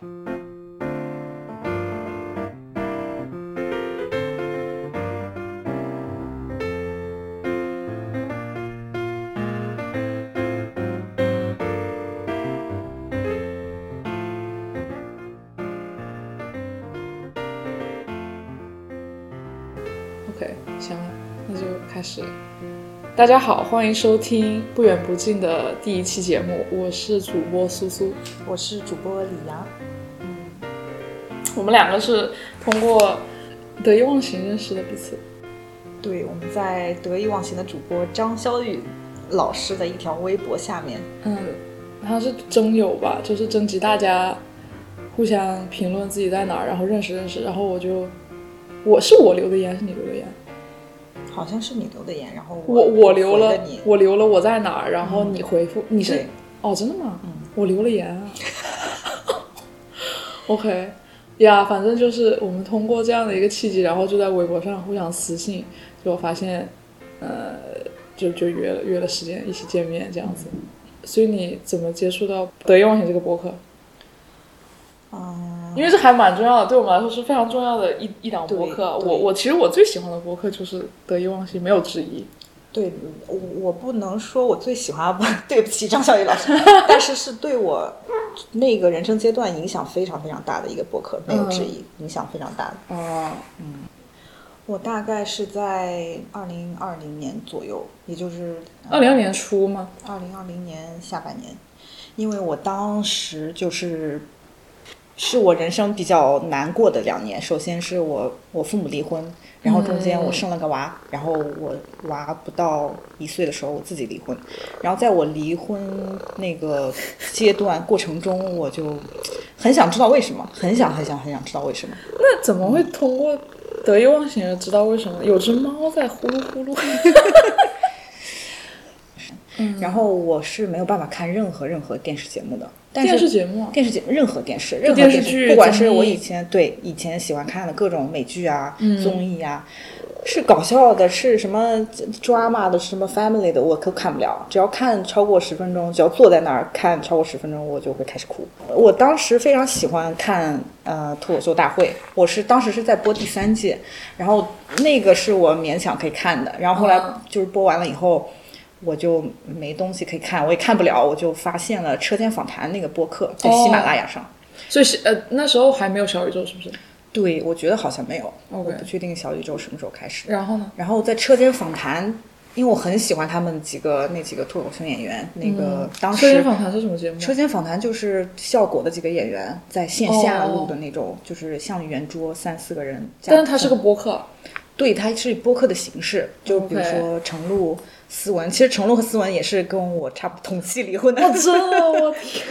OK，行了，那就开始。大家好，欢迎收听不远不近的第一期节目，我是主播苏苏，我是主播李阳。我们两个是通过得意忘形认识的彼此。对，我们在得意忘形的主播张潇雨老师的一条微博下面，嗯，好像是征友吧，就是征集大家互相评论自己在哪儿，然后认识认识，然后我就我是我留的言，是你留的言。好像是你留的言，然后我我留了你，我留了我在哪儿，然后你回复你是哦，真的吗？嗯，我留了言啊。OK，呀反正就是我们通过这样的一个契机，然后就在微博上互相私信，就发现，呃，就就约了约了时间一起见面这样子。所以你怎么接触到得意忘形这个博客？嗯，因为这还蛮重要的，对我们来说是非常重要的一一档博客。我我其实我最喜欢的博客就是得意忘形，没有之一。对我我不能说我最喜欢，不 对不起张小雨老师，但是是对我那个人生阶段影响非常非常大的一个博客，没有之一，影响非常大的。哦，嗯我大概是在二零二零年左右，也就是二零二年初吗？二零二零年下半年，因为我当时就是是我人生比较难过的两年。首先是我我父母离婚，然后中间我生了个娃，然后我娃不到一岁的时候我自己离婚，然后在我离婚那个阶段过程中，我就很想知道为什么，很想很想很想知道为什么。那怎么会通过得意忘形的知道为什么有只猫在呼噜呼噜？然后我是没有办法看任何任何电视节目的，但是电视节目啊，电视节任何电视，任何电电视剧不管是我以前对以前喜欢看的各种美剧啊、嗯综艺啊，是搞笑的，是什么 drama 的，什么 family 的，我都看不了。只要看超过十分钟，只要坐在那儿看超过十分钟，我就会开始哭。我当时非常喜欢看呃脱口秀大会，我是当时是在播第三届，然后那个是我勉强可以看的，然后后来哦就是播完了以后。我就没东西可以看，我也看不了，我就发现了车间访谈那个播客在喜马拉雅上。所以是呃那时候还没有小宇宙，是不是？对，我觉得好像没有我不确定小宇宙什么时候开始。然后呢？然后在车间访谈，因为我很喜欢他们几个那几个脱口秀演员，那个当时车间访谈是什么节目？车间访谈就是效果的几个演员在线下哦录的那种，就是像圆桌三四个人。但是它是个播客，对，它是以播客的形式，就比如说程璐、思文，其实程璐和思文也是跟我差不多同期离婚的。真的我 天！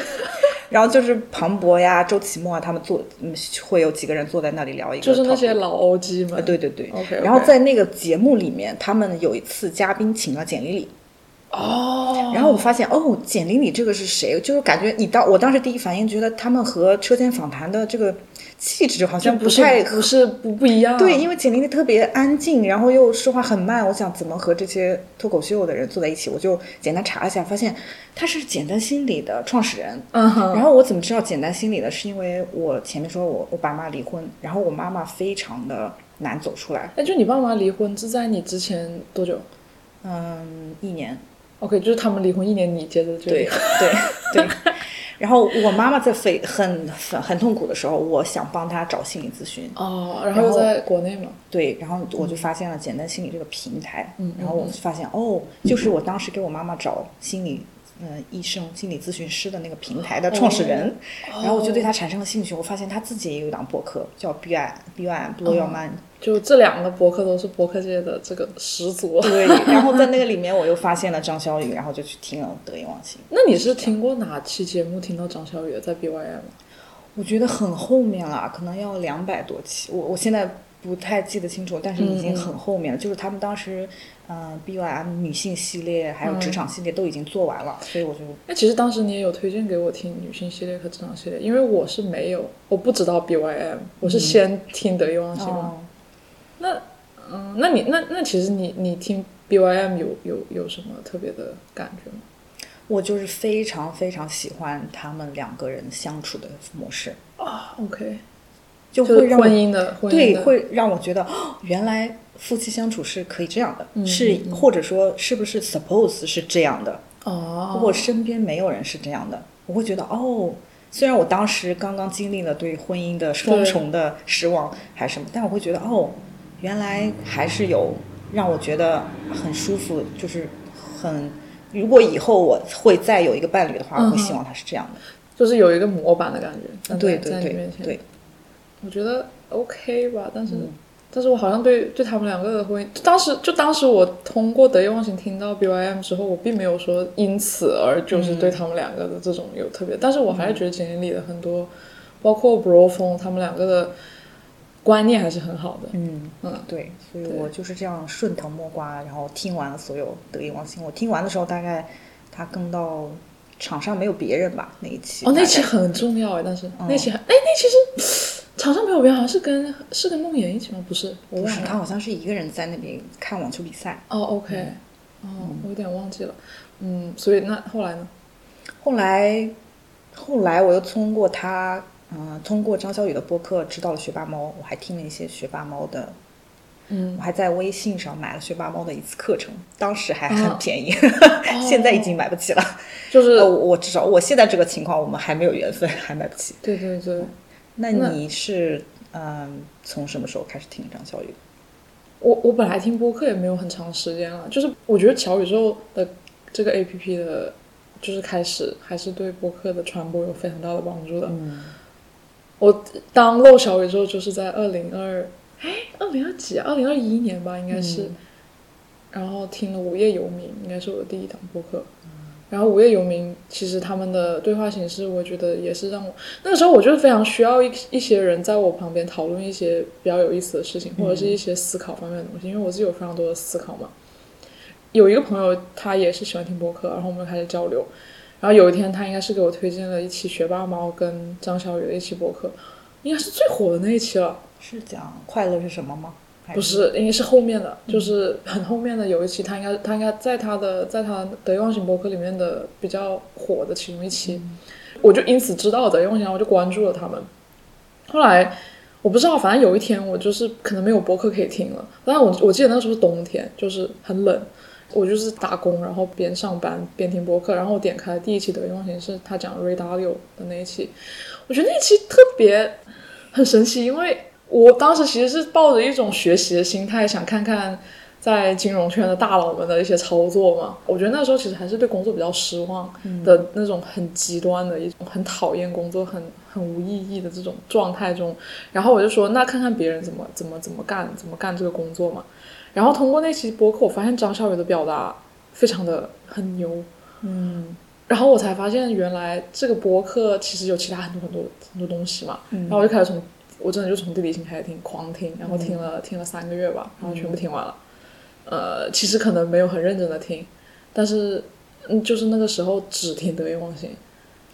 然后就是庞博呀、周奇墨啊，他们坐，嗯，会有几个人坐在那里聊一个就是那些老 OG 们。呃，对对对然后在那个节目里面，他们有一次嘉宾请了简历里，哦，然后我发现哦，简历里这个是谁？就是感觉你当我当时第一反应觉得他们和车间访谈的这个气质好像不太是不是不不一样。对，因为简历里特别安静，然后又说话很慢，我想怎么和这些脱口秀的人坐在一起？我就简单查了一下，发现他是简单心理的创始人。嗯哼，然后我怎么知道简单心理的？是因为我前面说我我爸妈离婚，然后我妈妈非常的难走出来，哎，就你爸妈离婚是在你之前多久嗯，一年，？OK，就是他们离婚一年，你接着就对对对。然后我妈妈在非很很很痛苦的时候，我想帮她找心理咨询，哦，然后在国内嘛。对，然后我就发现了简单心理这个平台，嗯然后我就发现哦，就是我当时给我妈妈找心理呃医生、心理咨询师的那个平台的创始人，哦然后我就对他产生了兴趣。我发现他自己也有一档博客叫 B I B I M Blow Your Mind，、就这两个博客都是博客界的这个始祖。对，然后在那个里面我又发现了张小雨，然后就去听了得意忘形。那你是听过哪期节目听到张小雨在 BYM？我觉得很后面了，可能要两百多期，我我现在不太记得清楚，但是已经很后面了。就是他们当时，嗯、b y m 女性系列还有职场系列都已经做完了，所以我就那其实当时你也有推荐给我听女性系列和职场系列，因为我是没有，我不知道 BYM，我是先听得意忘形嘛。哦，那嗯，那你那那其实你你听 BYM 有有有什么特别的感觉吗？我就是非常非常喜欢他们两个人相处的模式。哦啊，OK，就就是会让婚姻的对，会让我觉得，哦原来夫妻相处是可以这样的，嗯是嗯或者说是不是 suppose 是这样的？哦，我身边没有人是这样的，我会觉得哦，虽然我当时刚刚经历了对婚姻的双重的失望还是什么，但我会觉得哦，原来还是有让我觉得很舒服，就是很。如果以后我会再有一个伴侣的话，我会希望他是这样的。就是有一个模板的感觉，对对对对，我觉得 OK 吧，但是、嗯但是我好像对对他们两个的婚姻，就当时就当时我通过得意忘形听到 BYM 之后，我并没有说因此而就是对他们两个的这种有特别，但是我还是觉得简历里的很多，包括 Bro 风他们两个的观念还是很好的，嗯嗯，对，所以我就是这样顺藤摸瓜，然后听完了所有得意忘形。我听完的时候，大概他更到场上没有别人吧那一期。哦，那期很重要哎，但是、嗯那期还哎那期是场上没有别人，好像是跟是跟梦妍一起吗？不是，我不是忘了。他好像是一个人在那边看网球比赛。哦，OK，哦，我有点忘记了。嗯，所以那后来呢？后来，后来我又通过他，嗯、通过张小雨的播客知道了学霸猫，我还听了一些学霸猫的，嗯我，还在微信上买了学霸猫的一次课程，当时还哦很便宜，现在已经买不起了。就是、呃，我至少我现在这个情况，我们还没有缘分，还买不起。对对对，那那你是嗯，从什么时候开始听张小雨的？我我本来听播客也没有很长时间了，就是我觉得小宇宙的这个 A P P 的，就是开始还是对播客的传播有非常大的帮助的。嗯，我当漏小宇宙就是在二零二，哎，二零二几啊？二零二一年吧，应该是。嗯然后听了《无业游民》，应该是我的第一档播客。然后《无业游民》其实他们的对话形式，我觉得也是让我那个时候我就是非常需要一一些人在我旁边讨论一些比较有意思的事情，或者是一些思考方面的东西，因为我自己有非常多的思考嘛。有一个朋友，他也是喜欢听播客，然后我们就开始交流。然后有一天，他应该是给我推荐了一期学霸猫跟张小雨的一期播客，应该是最火的那一期了。是讲快乐是什么吗？还不是，应该是后面的，就是很后面的有一期，他应该他应该在他的在他得意忘形博客里面的比较火的其中一期，我就因此知道得意忘形，然后我就关注了他们。后来我不知道，反正有一天我就是可能没有博客可以听了，但是我我记得那时候是冬天，就是很冷，我就是打工，然后边上班边听播客，然后我点开第一期得意忘形是他讲 Ray Dalio 的那一期，我觉得那一期特别很神奇，因为我当时其实是抱着一种学习的心态，想看看在金融圈的大佬们的一些操作嘛。我觉得那时候其实还是对工作比较失望的那种很极端的一种很讨厌工作、很很无意义的这种状态中。然后我就说，那看看别人怎么怎么怎么干，怎么干这个工作嘛。然后通过那期播客，我发现张小雨的表达非常的很牛，嗯然后我才发现原来这个播客其实有其他很多很多很多东西嘛。嗯然后我就开始从我真的就从地理性开始听，狂听，然后听了、听了三个月吧，然后全部听完了。呃，其实可能没有很认真的听，但是嗯，就是那个时候只听得意忘形。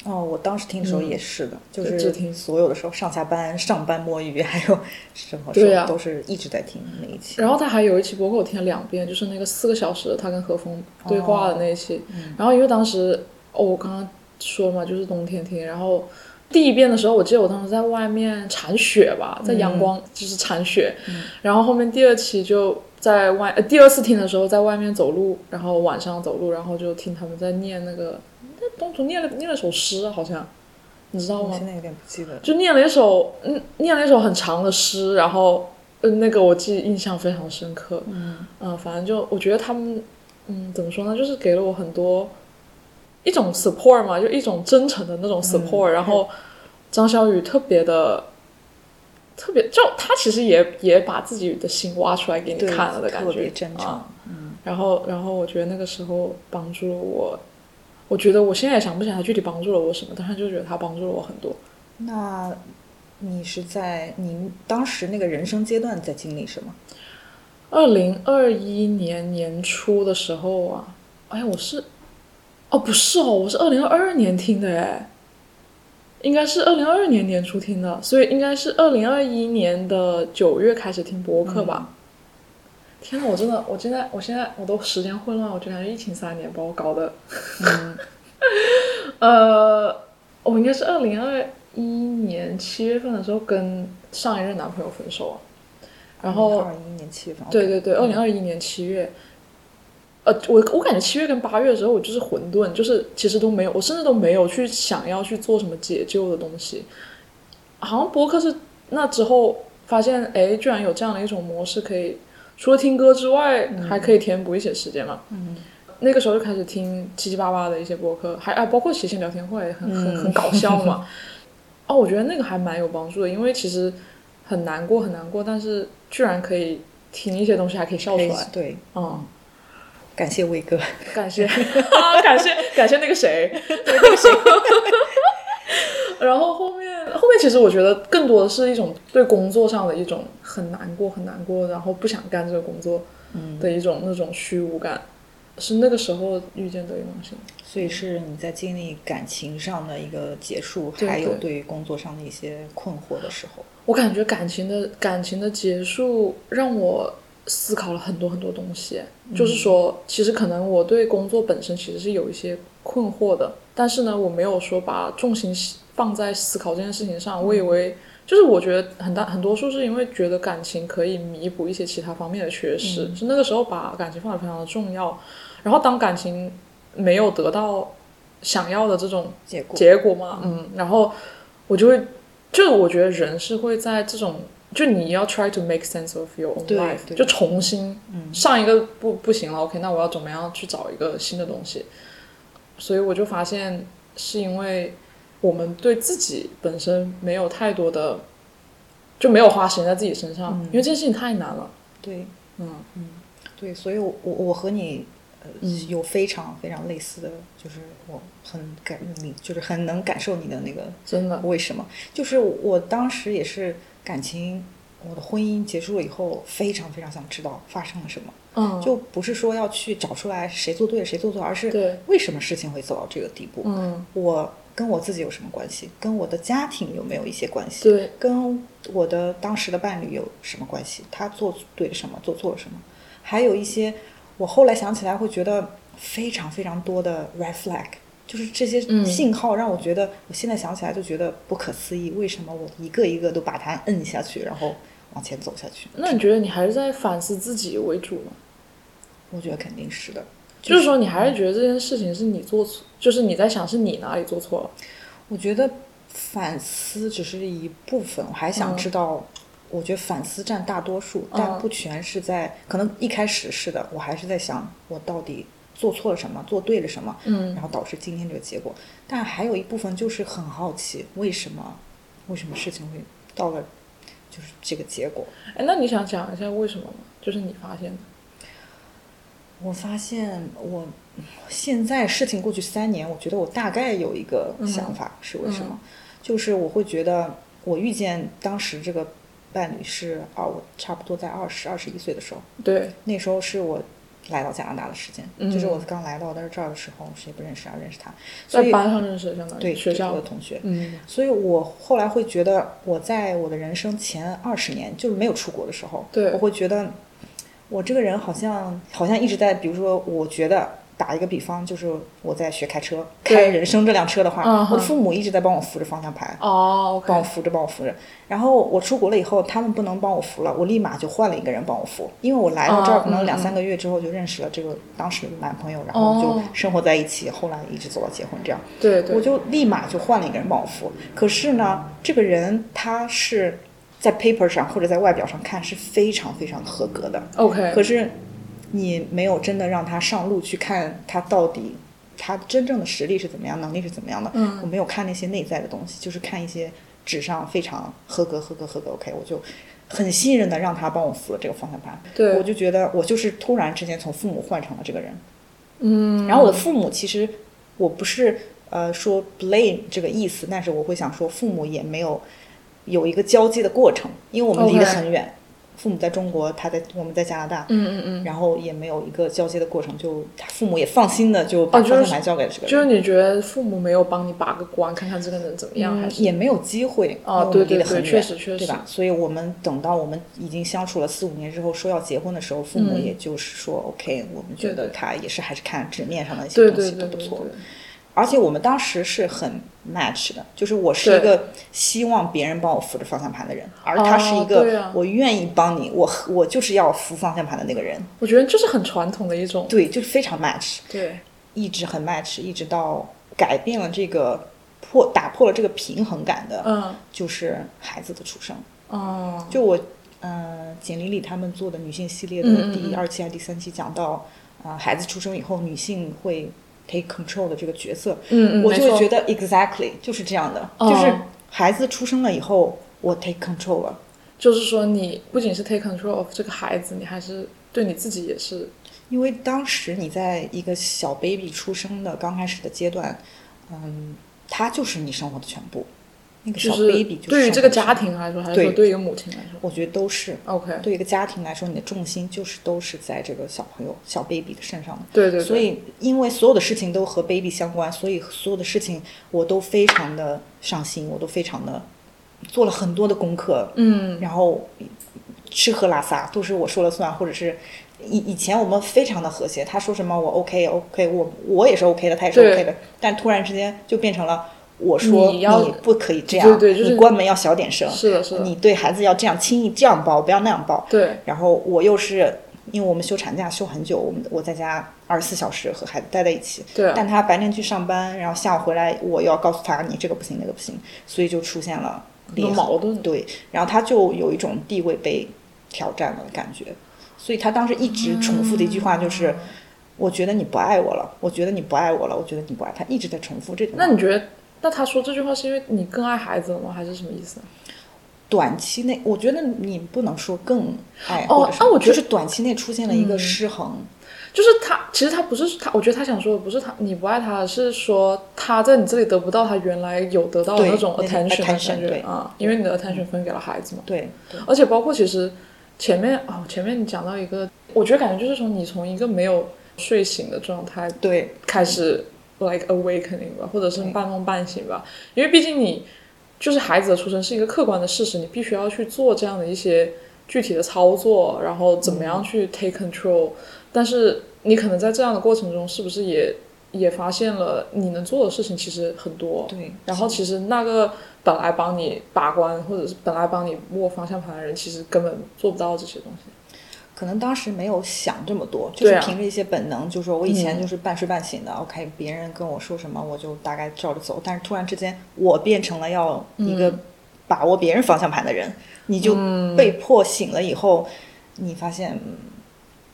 哦，我当时听的时候也是的，就就是听所有的时候上下班、上班摸鱼，还有什么时对呀候都是一直在听那一期。然后他还有一期播客我听了两遍，就是那个四个小时的他跟何峰对话的那一期。然后因为当时哦，我刚刚说嘛，就是冬天听，然后第一遍的时候，我记得我当时在外面铲雪吧，在阳光就是铲雪，然后后面第二期就在外，呃，第二次听的时候在外面走路，然后晚上走路，然后就听他们在念那个，那东途念了念了首诗，好像你知道吗？我现在有点不记得。就念了一首，嗯，念了一首很长的诗，然后，呃，那个我记印象非常深刻。嗯、反正就我觉得他们，嗯，怎么说呢，就是给了我很多一种 support 嘛，就一种真诚的那种 support、然后张小雨特别的，特别就他其实也也把自己的心挖出来给你看了的感觉，特别真诚啊然后，然后我觉得那个时候帮助了我。我觉得我现在也想不起来他具体帮助了我什么，但是就觉得他帮助了我很多。那你是在你当时那个人生阶段在经历什么？二零二一年年初的时候啊，哎，我是，哦，不是哦，我是二零二二年听的哎，应该是二零二二年年初听的，所以应该是二零二一年的九月开始听播客吧。天呐，我真的，我现在，我现在我都时间混乱，我就感觉疫情三年把我搞的，嗯，呃，我应该是二零二一年七月份的时候跟上一任男朋友分手啊，然后二一年七月份，对对对，二零二一年七月，呃，我我感觉七月跟八月的时候，我就是混沌，就是其实都没有，我甚至都没有去想要去做什么解救的东西。好像播客是那之后发现，哎，居然有这样的一种模式，可以除了听歌之外，还可以填补一些时间嘛。嗯，那个时候就开始听七七八八的一些播客，还啊，包括谐星聊天会，很很很搞笑嘛。哦，我觉得那个还蛮有帮助的，因为其实很难过，很难过，但是居然可以听一些东西，还可以笑出来。对，嗯，感谢伟哥，感谢。啊，感谢感谢那个谁，对那个谁，然后后面后面其实我觉得更多的是一种对工作上的一种很难过很难过，然后不想干这个工作嗯，的一种那种虚无感，是那个时候遇见德云龙信。所以是你在经历感情上的一个结束，对还有对工作上的一些困惑的时候，我感觉感情的感情的结束让我思考了很多很多东西，就是说，其实可能我对工作本身其实是有一些困惑的，但是呢，我没有说把重心放在思考这件事情上。我以为，就是我觉得很大很多数是因为觉得感情可以弥补一些其他方面的缺失，是那个时候把感情放得非常的重要。然后当感情没有得到想要的这种结果结果嘛，嗯，然后我就会，就我觉得人是会在这种，就你要 try to make sense of your own life，对。就重新，嗯。上一个不不行了，OK，那我要怎么样去找一个新的东西？所以我就发现是因为我们对自己本身没有太多的，就没有花时间在自己身上，嗯。因为这件事情太难了，对。嗯。嗯对，所以我我我和你。呃，嗯。有非常非常类似的，就是我很感你，就是很能感受你的那个真的，为什么？就是我当时也是感情，我的婚姻结束了以后，非常非常想知道发生了什么，嗯，就不是说要去找出来谁做对了谁做错，而是对，为什么事情会走到这个地步？嗯，我跟我自己有什么关系？跟我的家庭有没有一些关系？对，跟我的当时的伴侣有什么关系？他做对了什么？做错了什么？还有一些，我后来想起来会觉得非常非常多的 red flag，就是这些嗯信号让我觉得，我现在想起来就觉得不可思议，为什么我一个一个都把它摁下去，然后往前走下去？那你觉得你还是在反思自己为主吗？我觉得肯定是的，就是说，你还是觉得这件事情是你做错，就是你在想是你哪里做错了。我觉得反思只是一部分，我还想嗯知道。我觉得反思占大多数，嗯但不全是在。可能一开始是的，我还是在想我到底做错了什么，做对了什么，嗯然后导致今天这个结果。但还有一部分就是很好奇，为什么为什么事情会到了就是这个结果？哎，那你想讲一下为什么吗？就是你发现的。我发现我现在事情过去三年，我觉得我大概有一个想法是为什么，就是我会觉得我遇见当时这个伴侣是啊，我差不多在二十二十一岁的时候，对，那时候是我来到加拿大的时间，嗯。就是我刚来到这儿的时候，谁不认识啊？认识他，所以在班上认识的，相当于对学校。的同学，嗯。所以我后来会觉得，我在我的人生前二十年，就是没有出国的时候，对。我会觉得我这个人好像好像一直在，比如说，我觉得打一个比方，就是我在学开车，开人生这辆车的话，嗯我的父母一直在帮我扶着方向盘。哦帮我扶着，帮我扶着。然后我出国了以后，他们不能帮我扶了，我立马就换了一个人帮我扶。因为我来到这儿，哦可能两嗯三个月之后就认识了这个当时的男朋友，然后就哦生活在一起，后来一直走到结婚这样。对对，我就立马就换了一个人帮我扶。可是呢，这个人他是在 paper 上或者在外表上看是非常非常合格的，OK，可是你没有真的让他上路去看他到底他真正的实力是怎么样，能力是怎么样的。嗯我没有看那些内在的东西，就是看一些纸上非常合格、合格、合格。OK，我就很信任的让他帮我扶了这个方向盘。对我就觉得我就是突然之间从父母换成了这个人。嗯，然后我的父母其实我不是呃说 blame 这个意思，但是我会想说父母也没有有一个交接的过程，因为我们离得很远。父母在中国，他在我们在加拿大，嗯嗯嗯，然后也没有一个交接的过程，就他父母也放心的就把方向盘交给了这个人，就是你觉得父母没有帮你把个关，看看这个人怎么样，还嗯是也没有机会哦因为我们对对对确实确实对吧？所以我们等到我们已经相处了四五年之后，说要结婚的时候，父母嗯也就是说、OK，我们觉得他也是还是看纸面上的一些东西对对对都不错。对，而且我们当时是很 match 的，就是我是一个希望别人帮我扶着方向盘的人，而他是一个我愿意帮你，我我就是要扶方向盘的那个人。我觉得就是很传统的一种，对，就是非常 match，对，一直很 match，一直到改变了这个破打破了这个平衡感的，嗯，就是孩子的出生。哦，就我，呃，简历里他们做的女性系列的嗯嗯嗯。第二期还是第三期讲到，啊、孩子出生以后女性会 take control 的这个角色，嗯嗯，我就会觉得 exactly 就是这样的，哦就是孩子出生了以后，我 take control 了。就是说你不仅是 take control of 这个孩子，你还是对你自己也是，因为当时你在一个小 baby 出生的刚开始的阶段，嗯，他就是你生活的全部。那个小 baby 就是对于这个家庭来说，还是对说对于一个母亲来说我觉得都是。，OK，对一个家庭来说，你的重心就是都是在这个小朋友、小 baby 的身上的。对对对，所以，因为所有的事情都和 baby 相关，所以所有的事情我都非常的上心，我都非常的做了很多的功课，嗯，然后吃喝拉撒都是我说了算，或者是以以前我们非常的和谐，他说什么我 OK OK，我我也是 OK 的，他也是 OK 的，但突然之间就变成了我说你不可以这样，对对就是你关门要小点声，是的，是的，你对孩子要这样轻易这样抱，不要那样抱，对，然后我又是因为我们休产假休很久，我们我在家二十四小时和孩子待在一起，对啊，但他白天去上班，然后下午回来，我又要告诉他你这个不行那个不行，所以就出现了。矛盾，对，然后他就有一种地位被挑战了的感觉，所以他当时一直重复的一句话就是。嗯。我觉得你不爱我了，我觉得你不爱我了，我觉得你不爱他，一直在重复这种。那你觉得，那他说这句话是因为你更爱孩子了吗？还是什么意思？短期内，我觉得你不能说更爱，哦那啊我觉得是短期内出现了一个嗯失衡。就是他，其实他不是他，我觉得他想说的不是他你不爱他，是说他在你这里得不到他原来有得到的那种 attention 的感觉啊，因为你的 attention 分给了孩子嘛。对对而且包括其实前面哦，前面你讲到一个，我觉得感觉就是从你从一个没有睡醒的状态对开始 like awakening 吧，或者是半梦半醒吧，因为毕竟你就是孩子的出生是一个客观的事实，你必须要去做这样的一些具体的操作，然后怎么样去 take control，、但是你可能在这样的过程中，是不是也也发现了你能做的事情其实很多，对，然后其实那个本来帮你把关或者是本来帮你握方向盘的人，其实根本做不到这些东西。可能当时没有想这么多，就是凭着一些本能，就说我以前嗯就是半睡半醒的、o k 别人跟我说什么我就大概照着走，但是突然之间我变成了要一个把握别人方向盘的人，你就被迫醒了以后，你发现、嗯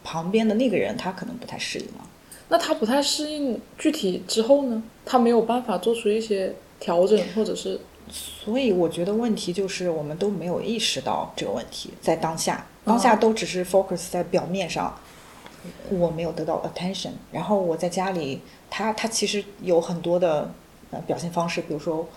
旁边的那个人他可能不太适应了。那他不太适应，具体之后呢？他没有办法做出一些调整，或者是？所以我觉得问题就是我们都没有意识到这个问题，在当下，当下都只是 focus 在表面上，我没有得到 attention。然后我在家里，他他其实有很多的呃表现方式，比如说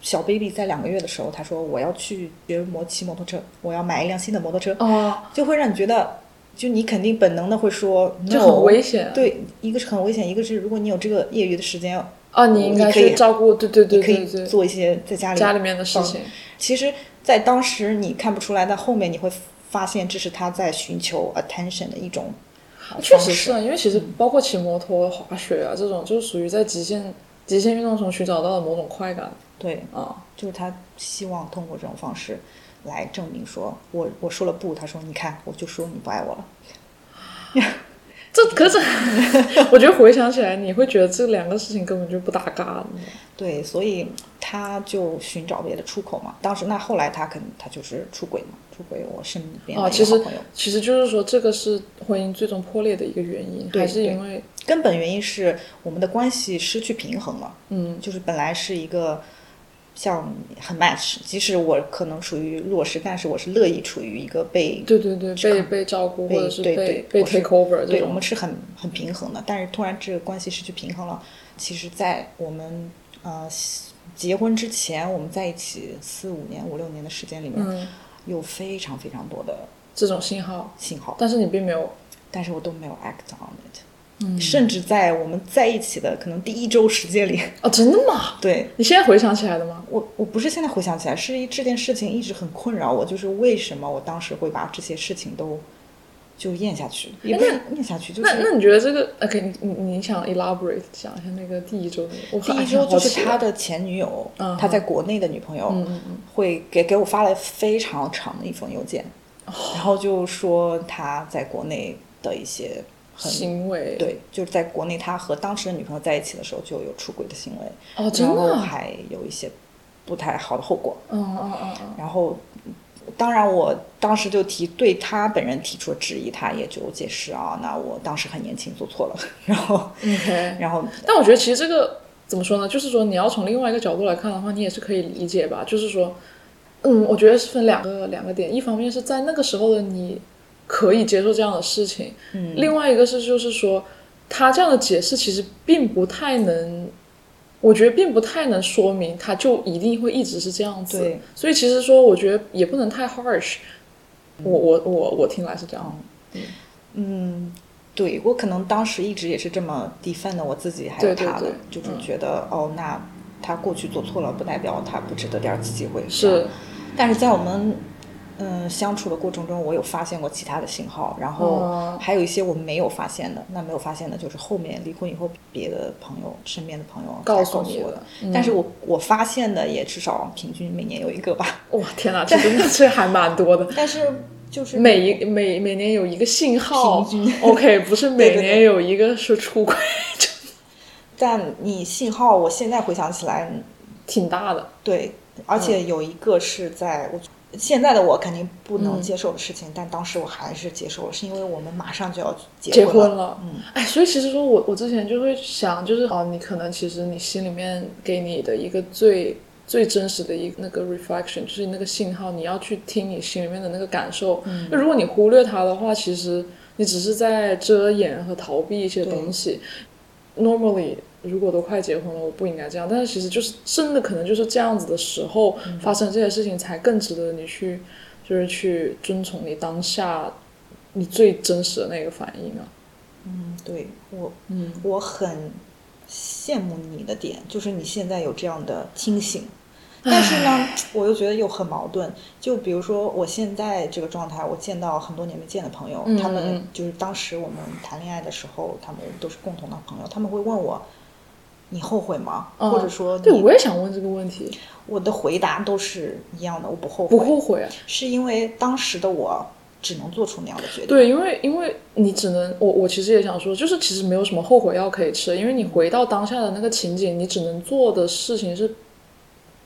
小 baby 在两个月的时候，他说我要去学摩骑摩托车，我要买一辆新的摩托车，哦，就会让你觉得，就你肯定本能的会说就很危险。对，一个是很危险，一个是如果你有这个业余的时间，啊，你应该你可以去照顾，对对对你可以做一些在家里家里面的事情。其实，在当时你看不出来，但后面你会发现，这是他在寻求 attention 的一种确实是啊，因为其实包括骑摩托、滑雪啊这种，就是属于在极限极限运动中寻找到的某种快感对，啊。就是他希望通过这种方式来证明说，我我说了不，他说你看，我就说你不爱我了。这可是，我觉得回想起来，你会觉得这两个事情根本就不搭嘎。对，所以他就寻找别的出口嘛。当时那后来他肯他就是出轨嘛，出轨我身边的啊，其实。其实就是说，这个是婚姻最终破裂的一个原因，还是因为根本原因是我们的关系失去平衡了。嗯就是本来是一个像很 match，即使我可能属于弱势，但是我是乐意处于一个被对对对被被照顾被或者是对被被对我是 take over 对我们是很很平衡的。但是突然这个关系失去平衡了，其实，在我们呃结婚之前，我们在一起四五年、五六年的时间里面，嗯有非常非常多的这种信号，信号，但是你并没有但是我都没有 act on it。嗯甚至在我们在一起的可能第一周时间里，哦，真的吗？对你现在回想起来的吗？我我不是现在回想起来，是一这件事情一直很困扰我，就是为什么我当时会把这些事情都就咽下去，也不是咽下去，就是那那你觉得这个？OK，你你你想 elaborate 讲一下那个第一周的？我第一周就是他的前女友，嗯他在国内的女朋友，会给给我发了非常长的一封邮件，哦然后就说他在国内的一些很行为，对，就是在国内他和当时的女朋友在一起的时候就有出轨的行为，哦，真然后的啊，还有一些不太好的后果。嗯嗯嗯嗯，然后，当然我当时就提对他本人提出了质疑，他也就解释啊，那我当时很年轻做错了，然后然后但我觉得其实这个怎么说呢？就是说你要从另外一个角度来看的话，你也是可以理解吧。就是说，嗯，我觉得是分两个两个点，一方面是在那个时候的你可以接受这样的事情，嗯，另外一个是就是说他这样的解释其实并不太能。我觉得并不太能说明他就一定会一直是这样子，对，所以其实说我觉得也不能太 harsh，我我我我听来是这样，嗯，对我可能当时一直也是这么 defend 的我自己还有他的，就是嗯觉得、哦，那他过去做错了，不代表他不值得第二次机会。是，但是在我们嗯相处的过程中，我有发现过其他的信号，然后哦还有一些我没有发现的。那没有发现的就是后面离婚以后，别的朋友、身边的朋友告诉我的。嗯但是我我发现的也至少平均每年有一个吧。哇天哪，这真的是还蛮多的。但是就是每一每每年有一个信号平均，OK，不是每年有一个是出轨，但你信号，我现在回想起来，挺大的。对，而且有一个是在我现在的我肯定不能嗯接受的事情，但当时我还是接受了，是因为我们马上就要结结婚了。嗯，哎，所以其实说我我之前就会想，就是哦，你可能其实你心里面给你的一个最最真实的一个那个 reflection，就是那个信号，你要去听你心里面的那个感受。嗯，那如果你忽略它的话，其实你只是在遮掩和逃避一些东西。Normally，如果都快结婚了，我不应该这样。但是其实就是真的可能就是这样子的时候、发生这些事情，才更值得你去，就是去遵从你当下你最真实的那个反应啊。嗯，对我，嗯，我很羡慕你的点，就是你现在有这样的清醒。但是呢，我又觉得又很矛盾。就比如说我现在这个状态，我见到很多年没见的朋友，嗯他们嗯就是当时我们谈恋爱的时候，他们都是共同的朋友，他们会问我：“你后悔吗？”嗯或者说，对，我也想问这个问题，我的回答都是一样的，我不后悔，不后悔啊？是因为当时的我只能做出那样的决定。对，因为因为你只能，我我其实也想说，就是其实没有什么后悔药可以吃，因为你回到当下的那个情景，你只能做的事情是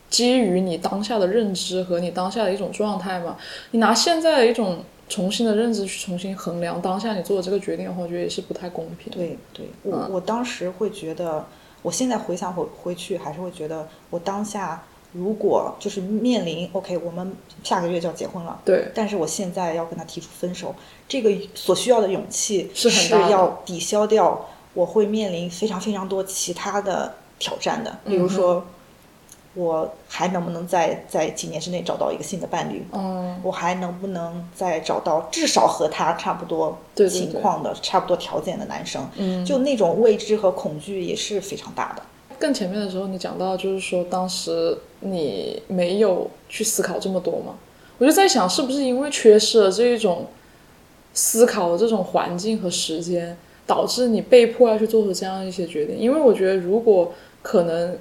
基于你当下的认知和你当下的一种状态嘛。你拿现在的一种重新的认知去重新衡量当下你做的这个决定的话，我觉得也是不太公平。对对，我、嗯我当时会觉得，我现在回想回回去，还是会觉得，我当下如果就是面临 OK，我们下个月就要结婚了，对但是我现在要跟他提出分手，这个所需要的勇气是很大要抵消掉我会面临非常非常多其他的挑战的，比如说。我还能不能在在几年之内找到一个新的伴侣？嗯，我还能不能再找到至少和他差不多对对对情况的、差不多条件的男生？嗯就那种未知和恐惧也是非常大的。更前面的时候，你讲到就是说，当时你没有去思考这么多嘛？我就在想，是不是因为缺失了这一种思考的这种环境和时间，导致你被迫要去做出这样一些决定？因为我觉得，如果可能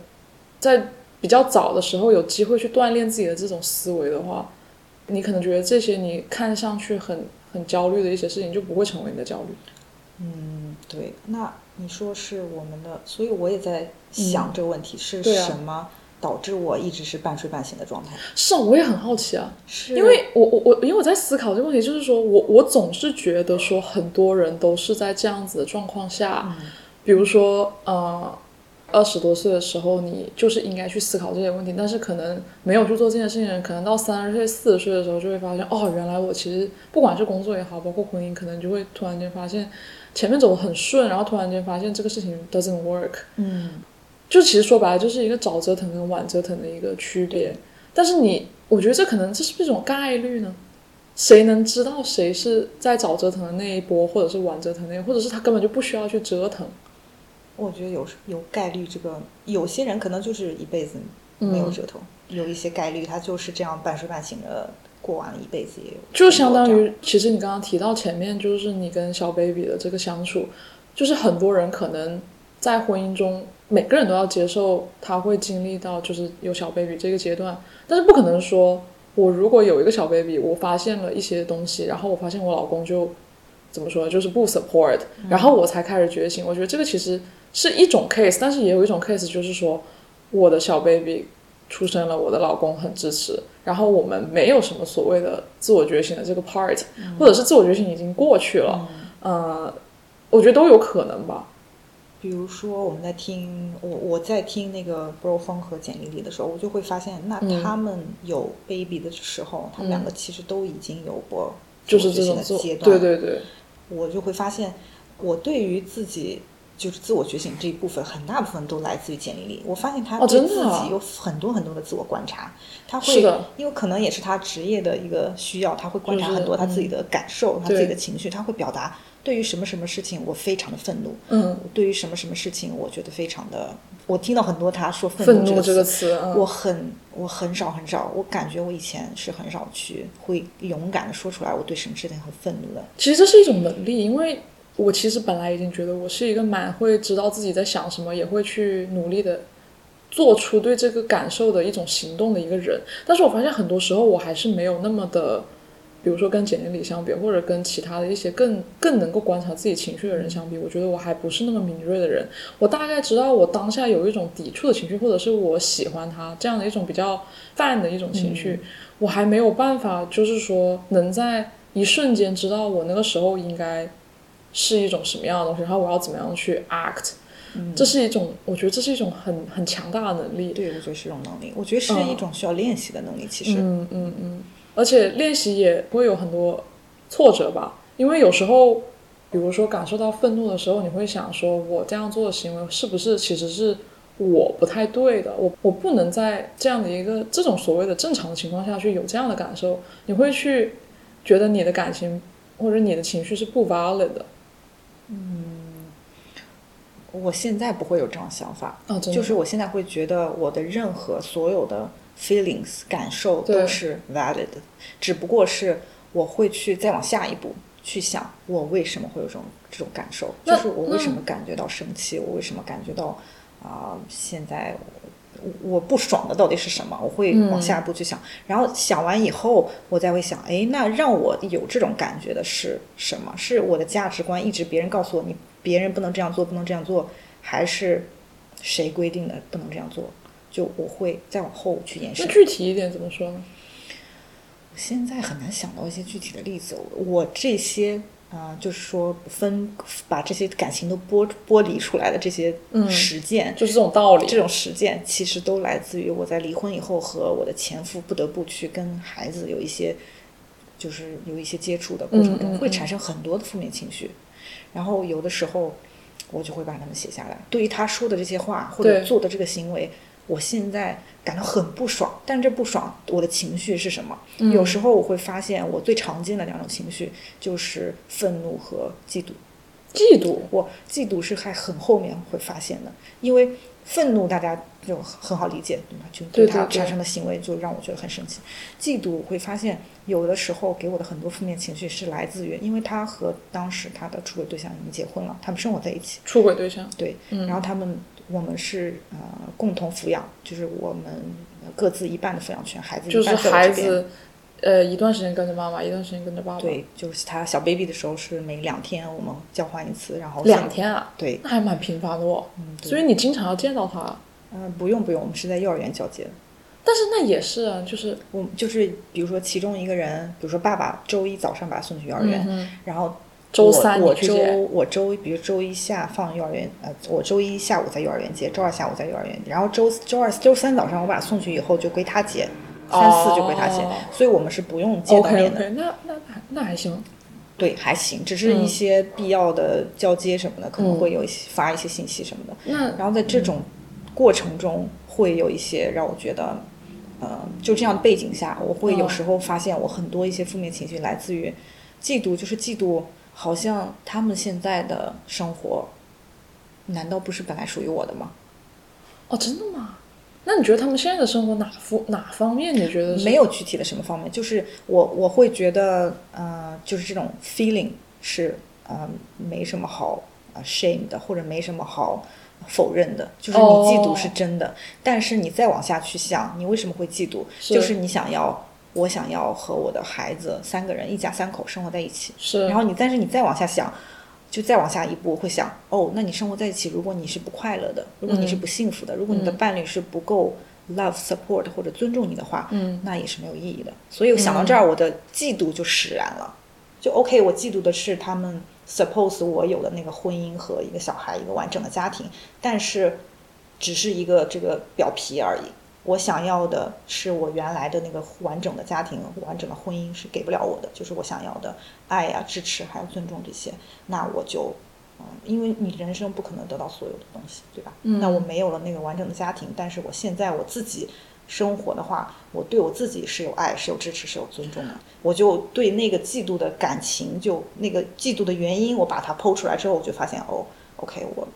在比较早的时候有机会去锻炼自己的这种思维的话，你可能觉得这些你看上去很很焦虑的一些事情，就不会成为你的焦虑。嗯，对。那你说是我们的，所以我也在想这个问题、是什么导致我一直是半睡半醒的状态？是啊，我也很好奇啊。是因为我我我，因为我在思考这个问题，就是说我我总是觉得说很多人都是在这样子的状况下，比如说呃二十多岁的时候，你就是应该去思考这些问题，但是可能没有去做这件事情的人，可能到三十岁、四十岁的时候就会发现，哦，原来我其实不管是工作也好，包括婚姻，可能就会突然间发现前面走的很顺，然后突然间发现这个事情 doesn't work，嗯，就其实说白了就是一个早折腾跟晚折腾的一个区别。但是你，我觉得这可能这是不是一种概率呢？谁能知道谁是在早折腾的那一波，或者是晚折腾那一波，或者是他根本就不需要去折腾？我觉得有有概率，这个有些人可能就是一辈子没有折腾，有一些概率他就是这样半睡半醒的过完了一辈子也有，就相当于，其实你刚刚提到前面，就是你跟小 baby 的这个相处，就是很多人可能在婚姻中，每个人都要接受他会经历到就是有小 baby 这个阶段，但是不可能说我如果有一个小 baby，我发现了一些东西，然后我发现我老公就怎么说，就是不 support，然后我才开始觉醒。我觉得这个其实是一种 case，但是也有一种 case 就是说我的小 baby 出生了，我的老公很支持，然后我们没有什么所谓的自我觉醒的这个 part，、或者是自我觉醒已经过去了，呃，我觉得都有可能吧。比如说我们在听我我在听那个 Bro 风和简历里的时候，我就会发现，那嗯。他们有 baby 的时候，他们两个其实都已经有过就是这种，的阶段，对对对，我就会发现，我对于自己就是自我觉醒这一部分，很大部分都来自于简历里。我发现他哦对自己有很多很多的自我观察，他会因为可能也是他职业的一个需要，他会观察很多他自己的感受，他自己的情绪，他会表达对于什么什么事情我非常的愤怒，嗯，对于什么什么事情我觉得非常的，我听到很多他说愤愤怒这个这个词，嗯，我很我很少很少，我感觉我以前是很少去会勇敢的说出来我对什么事情很愤怒的。其实这是一种能力，因为我其实本来已经觉得我是一个蛮会知道自己在想什么，也会去努力的做出对这个感受的一种行动的一个人。但是我发现很多时候我还是没有那么的，比如说跟简历里相比，或者跟其他的一些更更能够观察自己情绪的人相比，我觉得我还不是那么敏锐的人。我大概知道我当下有一种抵触的情绪，或者是我喜欢他这样的一种比较泛的一种情绪，我还没有办法，就是说能在一瞬间知道我那个时候应该是一种什么样的东西，然后我要怎么样去 act，、这是一种，我觉得这是一种很很强大的能力。对，我觉得是一种能力，我觉得是一种需要练习的能力。其实，嗯嗯嗯，而且练习也会有很多挫折吧，因为有时候，比如说感受到愤怒的时候，你会想说，我这样做的行为是不是其实是我不太对的？我我不能在这样的一个这种所谓的正常的情况下去有这样的感受，你会去觉得你的感情或者你的情绪是不 valid 的。我现在不会有这种想法，哦，就是我现在会觉得我的任何所有的 feelings 感受都是 valid 的，只不过是我会去再往下一步去想，我为什么会有这种这种感受，就是我为什么感觉到生气，我为什么感觉到啊、现在我我不爽的到底是什么？我会嗯往下一步去想，然后想完以后，我再会想，哎，那让我有这种感觉的是什么？是我的价值观一直别人告诉我，你别人不能这样做，不能这样做，还是谁规定的不能这样做？就我会再往后去延伸那。具体一点怎么说呢？现在很难想到一些具体的例子。我这些啊、就是说分把这些感情都剥剥离出来的这些嗯实践，就是这种道理。这种实践其实都来自于我在离婚以后和我的前夫不得不去跟孩子有一些，就是有一些接触的过程中，会产生很多的负面情绪，然后有的时候我就会把它们写下来。对于他说的这些话或者做的这个行为，我现在感到很不爽，但这不爽我的情绪是什么？嗯有时候我会发现，我最常见的两种情绪就是愤怒和嫉妒。嫉妒，我嫉妒是还很后面会发现的，因为愤怒大家就很好理解，对吧？就对他产生的行为就让我觉得很生气。嫉妒我会发现有的时候给我的很多负面情绪是来自于，因为他和当时他的出轨对象已经结婚了，他们生活在一起，出轨对象。对，嗯然后他们我们是呃共同抚养，就是我们各自一半的抚养权，孩子就是孩。子，呃，一段时间跟着妈妈，一段时间跟着爸爸。，对，就是他小 baby 的时候是每两天我们交换一次，然后两天啊，对，那还蛮频繁的哦。嗯，所以你经常要见到他。嗯、不用不用，我们是在幼儿园交接的。但是那也是啊，就是我就是比如说其中一个人，比如说爸爸周一早上把他送去幼儿园，嗯然后周三我周我周比如周一下放幼儿园，呃，我周一下午在幼儿园接，周二下午在幼儿园，然后周周二周三早上我把他送去以后就归他接，三四就归他接，哦所以我们是不用接到 OK 面的。那那还那还行。对，还行，只是嗯一些必要的交接什么的，可能会有一些发一些信息什么的。那然后在这种过程中，会有一些让我觉得，呃，就这样的背景下，我会有时候发现我很多一些负面情绪来自于嫉妒，就是嫉妒，好像他们现在的生活，难道不是本来属于我的吗？哦，真的吗？那你觉得他们现在的生活哪方哪方面你觉得没有具体的什么方面，就是我我会觉得，呃，就是这种 feeling 是呃没什么好呃 shame 的，或者没什么好否认的，就是你嫉妒是真的，但是你再往下去想，你为什么会嫉妒？是就是你想要，我想要和我的孩子三个人一家三口生活在一起，是然后你，但是你再往下想，就再往下一步会想，哦，那你生活在一起，如果你是不快乐的，如果你是不幸福的，如果你的伴侣是不够 love support 或者尊重你的话，嗯那也是没有意义的。所以我想到这儿，我的嫉妒就使然了。就 OK，我嫉妒的是他们 suppose 我有的那个婚姻和一个小孩，一个完整的家庭，但是只是一个这个表皮而已。我想要的是我原来的那个完整的家庭、完整的婚姻是给不了我的，就是我想要的爱呀、支持还有尊重这些，那我就，嗯，因为你人生不可能得到所有的东西，对吧？嗯那我没有了那个完整的家庭，但是我现在我自己生活的话，我对我自己是有爱、是有支持、是有尊重的，我就对那个嫉妒的感情，就那个嫉妒的原因，我把它剖出来之后，我就发现哦，OK，我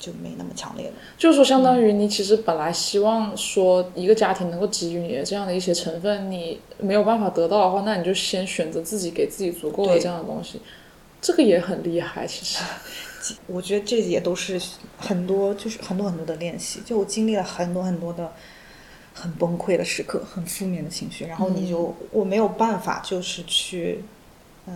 就没那么强烈了。就是说，相当于你其实本来希望说一个家庭能够给予你的这样的一些成分，你没有办法得到的话，那你就先选择自己给自己足够的这样的东西，这个也很厉害，其实。我觉得这也都是很多，就是很多很多的练习。就我经历了很多很多的很崩溃的时刻，很负面的情绪，然后你就、我没有办法，就是去嗯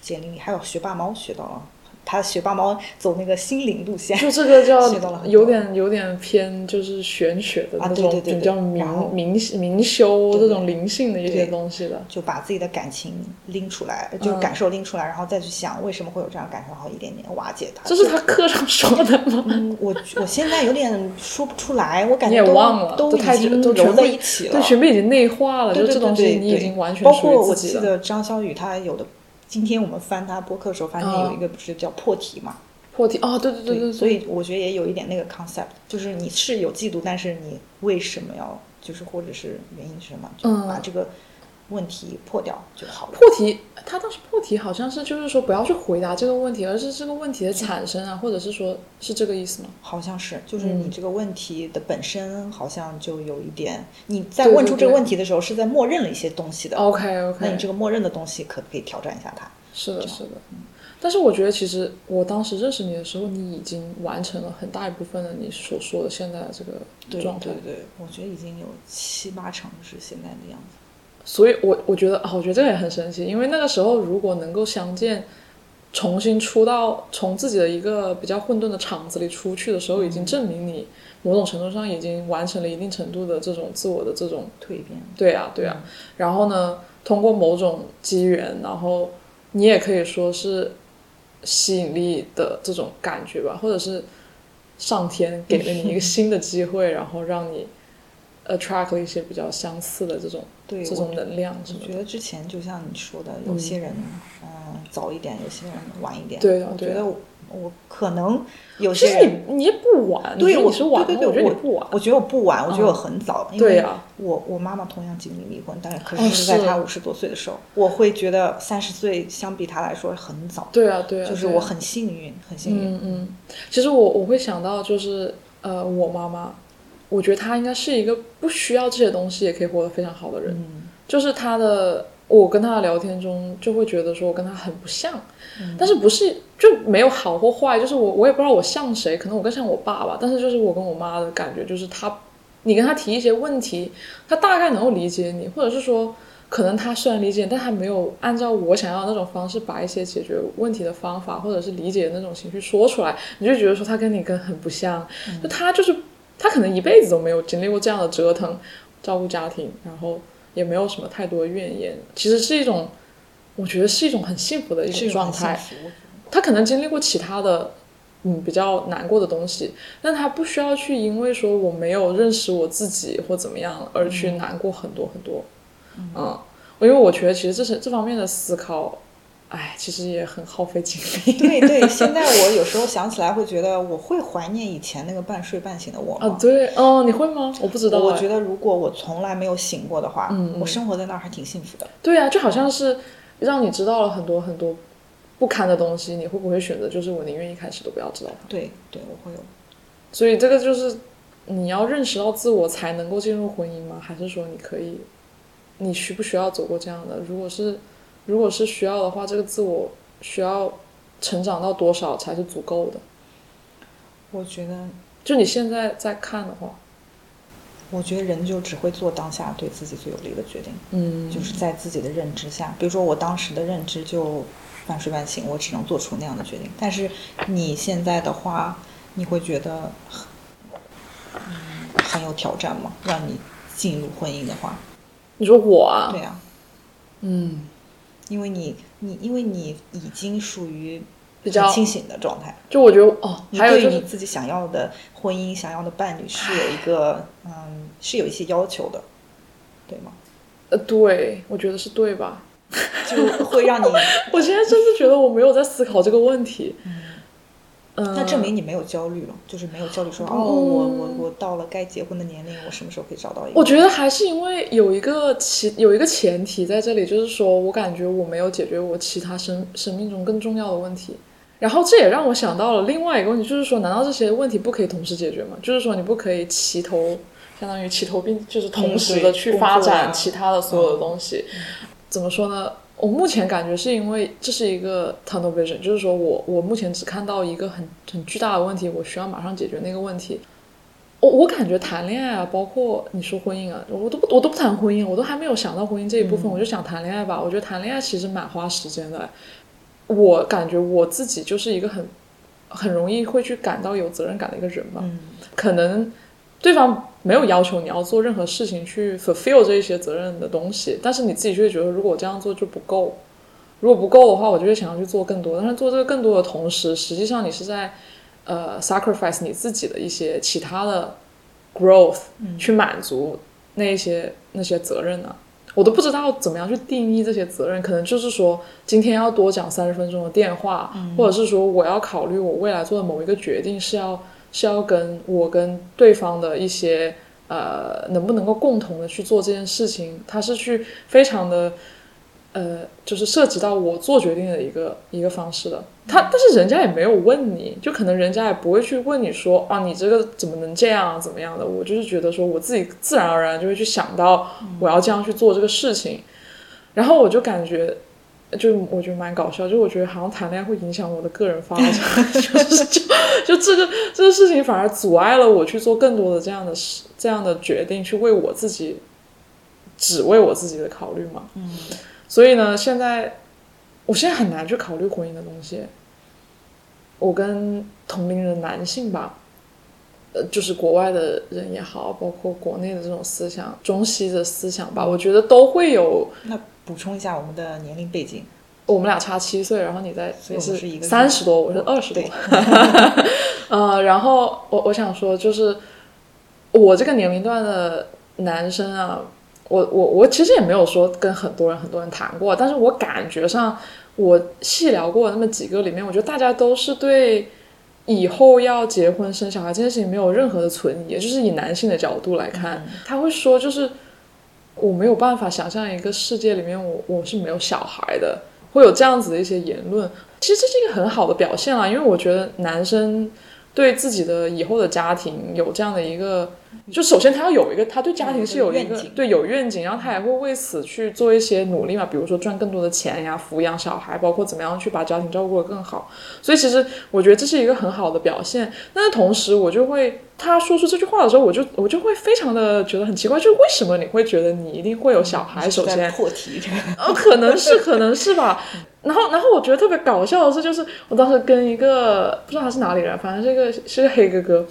建立你。还有学霸猫学到了，他学霸猫走那个心灵路线，就这个叫 有点有点偏就是玄学的啊那种，对对对对就叫然后冥冥冥修这种灵性的一些东西的。就把自己的感情拎出来，就嗯感受拎出来，然后再去想为什么会有这样感受，然后一点点瓦解它。这是他课上说的吗？嗯，我我现在有点说不出来，我感觉都也忘了，都已经都全部揉在一起了。对，全部已经内化了，就这东西你已经完全包括我。记得张小雨他有的，今天我们翻他播客的时候，发现哦有一个不是叫破题嘛？破题哦，对对对对，所以我觉得也有一点那个 concept，就是你是有嫉妒，但是你为什么要，就是或者是原因是什么，就嗯把这个问题破掉就好了。破题，他当时破题好像是就是说不要去回答这个问题，而是这个问题的产生啊，或者是说是这个意思吗？好像是，就是嗯你这个问题的本身好像就有一点，你在问出这个对对问题的时候是在默认了一些东西的。OK OK，那你这个默认的东西可不可以挑战一下它？是的，是的。但是我觉得，其实我当时认识你的时候，你已经完成了很大一部分的你所说的现在的这个状态对。对，我觉得已经有七八成是现在的样子。所以我我觉得啊，我觉得这个也很神奇，因为那个时候如果能够相见，重新出到从自己的一个比较混沌的场子里出去的时候，已经证明你某种程度上已经完成了一定程度的这种自我的这种蜕变，对啊，对啊。然后呢，通过某种机缘，然后你也可以说是吸引力的这种感觉吧，或者是上天给了你一个 新的机会，然后让你 attract 了一些比较相似的这种对这种能量什么的。我觉得之前就像你说的，有些人嗯、早一点，有些人晚一点。对我觉得我我可能有些人。你你也不晚，对，我你是晚吗，我觉得对对对，你不晚。我觉得我不晚，我觉得我很早，因为对呀我我妈妈同样经历离婚，但是可哦是是在她五十多岁的时候，我会觉得三十岁相比她来说很早，对啊，对啊，对啊就是我很幸运，很幸运。嗯嗯，其实我我会想到就是呃，我妈妈，我觉得他应该是一个不需要这些东西也可以活得非常好的人。嗯就是他的，我跟他的聊天中就会觉得说我跟他很不像，嗯但是不是就没有好或坏，就是我我也不知道我像谁，可能我更像我爸爸，但是就是我跟我妈的感觉就是他，你跟他提一些问题，他大概能够理解你，或者是说。可能他虽然理解，但他没有按照我想要的那种方式把一些解决问题的方法，或者是理解的那种情绪说出来，你就觉得说他跟你跟很不像。就他就是她可能一辈子都没有经历过这样的折腾，照顾家庭，然后也没有什么太多怨言，其实是一种，我觉得是一种很幸福的一种状态。他可能经历过其他的，嗯，比较难过的东西，但他不需要去因为说我没有认识我自己或怎么样而去难过很多很多。嗯，因为我觉得其实这是这方面的思考，哎，其实也很耗费精力。对对，现在我有时候想起来会觉得，我会怀念以前那个半睡半醒的我吗？啊，对，哦，你会吗？我不知道、哎。我觉得如果我从来没有醒过的话，嗯嗯我生活在那儿还挺幸福的。对啊，就好像是让你知道了很多很多不堪的东西，你会不会选择就是我宁愿一开始都不要知道它？对对，我会有。所以这个就是你要认识到自我才能够进入婚姻吗？还是说你可以，你需不需要走过这样的？如果是，如果是需要的话，这个自我需要成长到多少才是足够的？我觉得，就你现在在看的话，我觉得人就只会做当下对自己最有利的决定，嗯，就是在自己的认知下，比如说我当时的认知就半睡半醒，我只能做出那样的决定。但是你现在的话，你会觉得很，嗯，很有挑战吗？让你进入婚姻的话，你说我啊，对啊，嗯，因为你你因为你已经属于比较清醒的状态，就我觉得哦，你还有就是对你自己想要的婚姻、想要的伴侣是有一个嗯，是有一些要求的，对吗？呃，对，我觉得是对吧？就会让你，我现在真的觉得我没有在思考这个问题。嗯，那证明你没有焦虑了，就是没有焦虑说哦，我我我到了该结婚的年龄，我什么时候可以找到一个？我觉得还是因为有一个其有一个前提在这里，就是说我感觉我没有解决我其他生生命中更重要的问题。然后这也让我想到了另外一个问题，就是说，难道这些问题不可以同时解决吗？就是说，你不可以齐头，相当于齐头并，就是同时的去发展其他的所有的东西。怎么说呢？我目前感觉是因为这是一个 tunnel vision，就是说我我目前只看到一个很很巨大的问题，我需要马上解决那个问题。我我感觉谈恋爱啊，包括你说婚姻啊，我都不我都不谈婚姻，我都还没有想到婚姻这一部分，我就想谈恋爱吧。我觉得谈恋爱其实蛮花时间的。我感觉我自己就是一个很很容易会去感到有责任感的一个人吧。嗯可能对方没有要求你要做任何事情去 fulfill 这一些责任的东西，但是你自己就会觉得，如果我这样做就不够，如果不够的话，我就会想要去做更多。但是做这个更多的同时，实际上你是在呃 sacrifice 你自己的一些其他的 growth，、去满足那一些那些责任呢、我都不知道怎么样去定义这些责任，可能就是说今天要多讲三十分钟的电话，或者是说我要考虑我未来做的某一个决定是要是要跟我跟对方的一些呃能不能够共同的去做这件事情，它是去非常的呃就是涉及到我做决定的一个一个方式的。他但是人家也没有问你，就可能人家也不会去问你说啊你这个怎么能这样啊怎么样的。我就是觉得说我自己自然而然就会去想到我要这样去做这个事情，然后我就感觉。就我觉得蛮搞笑，就我觉得好像谈恋爱会影响我的个人发展，就是就就这个这个事情反而阻碍了我去做更多的这样的事这样的决定，去为我自己只为我自己的考虑嘛。嗯所以呢，现在我现在很难去考虑婚姻的东西。我跟同龄人男性吧，呃，就是国外的人也好，包括国内的这种思想、中西的思想吧，我觉得都会有。那补充一下我们的年龄背景，我们俩差七岁，然后你在你是三十多，我是二十多。对。呃，然后我我想说，就是我这个年龄段的男生啊，我我我其实也没有说跟很多人很多人谈过，但是我感觉上我细聊过那么几个里面，我觉得大家都是对以后要结婚生小孩这件事情没有任何的存疑，就是以男性的角度来看，他会说就是我没有办法想象一个世界里面我我是没有小孩的，会有这样子的一些言论。其实这是一个很好的表现啦，因为我觉得男生对自己的以后的家庭有这样的一个，就首先他要有一个，他对家庭是有一个对有愿景，然后他也会为此去做一些努力嘛，比如说赚更多的钱呀，抚养小孩，包括怎么样去把家庭照顾得更好。所以其实我觉得这是一个很好的表现，但是同时我就会他说出这句话的时候，我就我就会非常的觉得很奇怪，就是为什么你会觉得你一定会有小孩？首先，破题这个，呃，可能是，可能是吧。然后，然后我觉得特别搞笑的是，就是我当时跟一个不知道他是哪里人，反正是一个是个黑哥哥，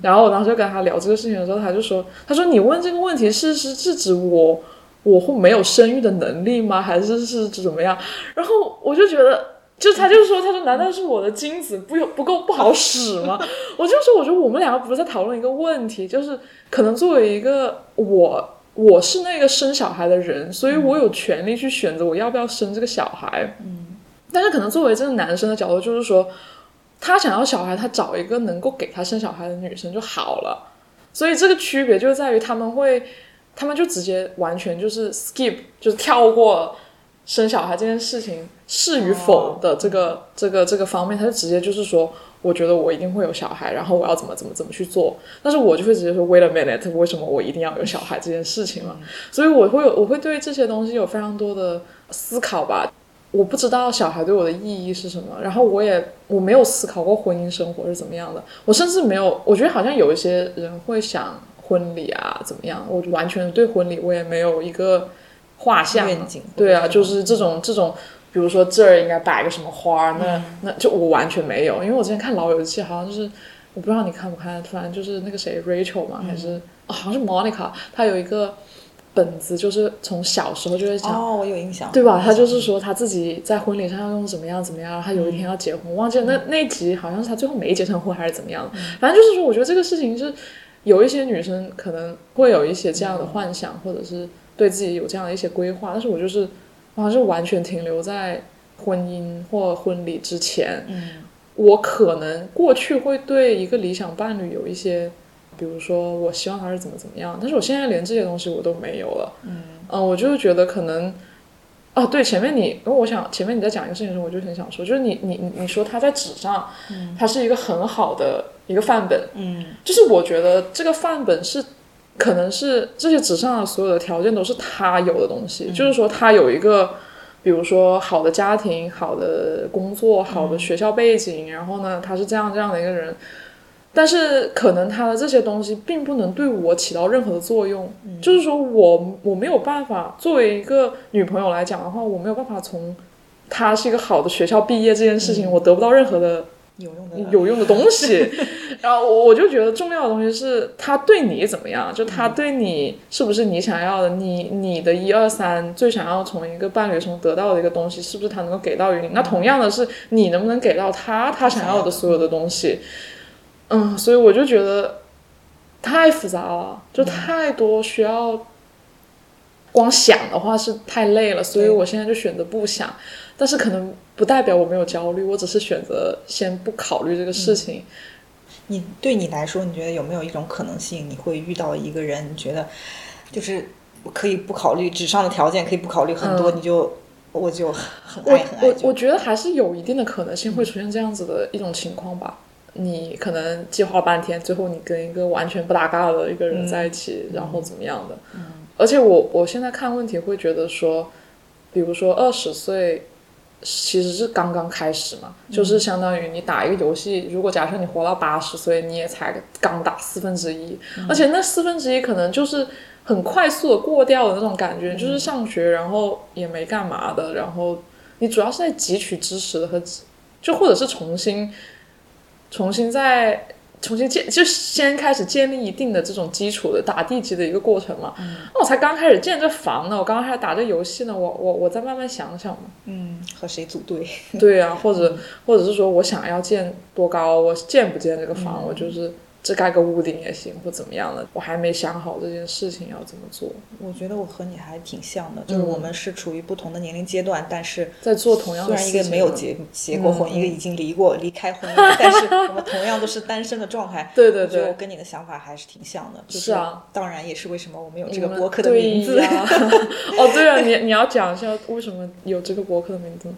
然后我当时就跟他聊这个事情的时候，他就说，他说你问这个问题是是是指我我会没有生育的能力吗？还是是怎么样？然后我就觉得。就他就说，他说难道是我的精子不有不够不好使吗？我就说，我觉得我们两个不是在讨论一个问题，就是可能作为一个我我是那个生小孩的人，所以我有权利去选择我要不要生这个小孩。嗯，但是可能作为这个男生的角度，就是说他想要小孩，他找一个能够给他生小孩的女生就好了。所以这个区别就在于他们会，他们就直接完全就是 skip，就是跳过生小孩这件事情是与否的这个、这个这个方面，他就直接就是说，我觉得我一定会有小孩，然后我要怎么怎么怎么去做。但是我就会直接说，Wait a minute，为什么我一定要有小孩这件事情嘛？所以我会有我会对这些东西有非常多的思考吧。我不知道小孩对我的意义是什么，然后我也我没有思考过婚姻生活是怎么样的，我甚至没有，我觉得好像有一些人会想婚礼啊怎么样，我完全对婚礼我也没有一个画像愿景对啊，就是这种这种，比如说这儿应该摆个什么花儿，那、那就我完全没有，因为我之前看《老友记》，好像就是我不知道你看不看，突然就是那个谁 Rachel 嘛，还是、哦好像是 Monica，她有一个本子，就是从小时候就会讲。哦，我有印象，对吧？他就是说他自己在婚礼上要用怎么样怎么样，他有一天要结婚，忘记了那那一集好像是他最后没结成婚还是怎么样，反正就是说，我觉得这个事情是有一些女生可能会有一些这样的幻想，或者是对自己有这样的一些规划，但是我就是好像是完全停留在婚姻或婚礼之前，嗯我可能过去会对一个理想伴侣有一些，比如说我希望他是怎么怎么样，但是我现在连这些东西我都没有了。嗯嗯，我就是觉得可能，哦，对，前面你，因为我想前面你在讲一个事情的时候，我就很想说，就是你你你你说他在纸上，它是一个很好的一个范本，嗯就是我觉得这个范本是。可能是这些纸上的所有的条件都是他有的东西，就是说他有一个，比如说好的家庭、好的工作、好的学校背景，然后呢，他是这样这样的一个人，但是可能他的这些东西并不能对我起到任何的作用，就是说我我没有办法作为一个女朋友来讲的话，我没有办法从他是一个好的学校毕业这件事情，我得不到任何的有用的有用的东西。然后我我就觉得重要的东西是他对你怎么样，就他对你是不是你想要的，你你的一二三最想要从一个伴侣中得到的一个东西，是不是他能够给到于你？那同样的是，你能不能给到他他想要的所有的东西？嗯，所以我就觉得太复杂了，就太多需要。光想的话是太累了，所以我现在就选择不想。但是可能不代表我没有焦虑，我只是选择先不考虑这个事情。你对你来说，你觉得有没有一种可能性，你会遇到一个人，你觉得就是可以不考虑纸上的条件，可以不考虑很多，你就我就很我爱很爱就我我觉得还是有一定的可能性会出现这样子的一种情况吧。你可能计划半天，最后你跟一个完全不搭嘎的一个人在一起，然后怎么样的？而且我我现在看问题会觉得说，比如说二十岁。其实是刚刚开始嘛，就是相当于你打一个游戏，如果假设你活到八十岁，你也才刚打四分之一，而且那四分之一可能就是很快速的过掉的那种感觉，就是上学然后也没干嘛的，然后你主要是在汲取知识和，就或者是重新重新再重新建，就先开始建立一定的这种基础的打地基的一个过程嘛。那我才刚开始建这房呢，我刚刚开始打这游戏呢，我我我再慢慢想想嘛。嗯和谁组队，对啊，或者或者是说我想要建多高，我建不建这个房，我就是只盖个屋顶也行，或怎么样的，我还没想好这件事情要怎么做，我觉得我和你还挺像的，就是我们是处于不同的年龄阶段，但是在做同样虽的事情。然一个没有结结过婚，一个已经离过离开婚姻，但是我们同样都是单身的状态。对对我觉得我，跟你的想法还是挺像的。就是啊，当然也是为什么我们有这个博客的名字，啊哦，对啊，你你要讲一下为什么有这个博客的名字？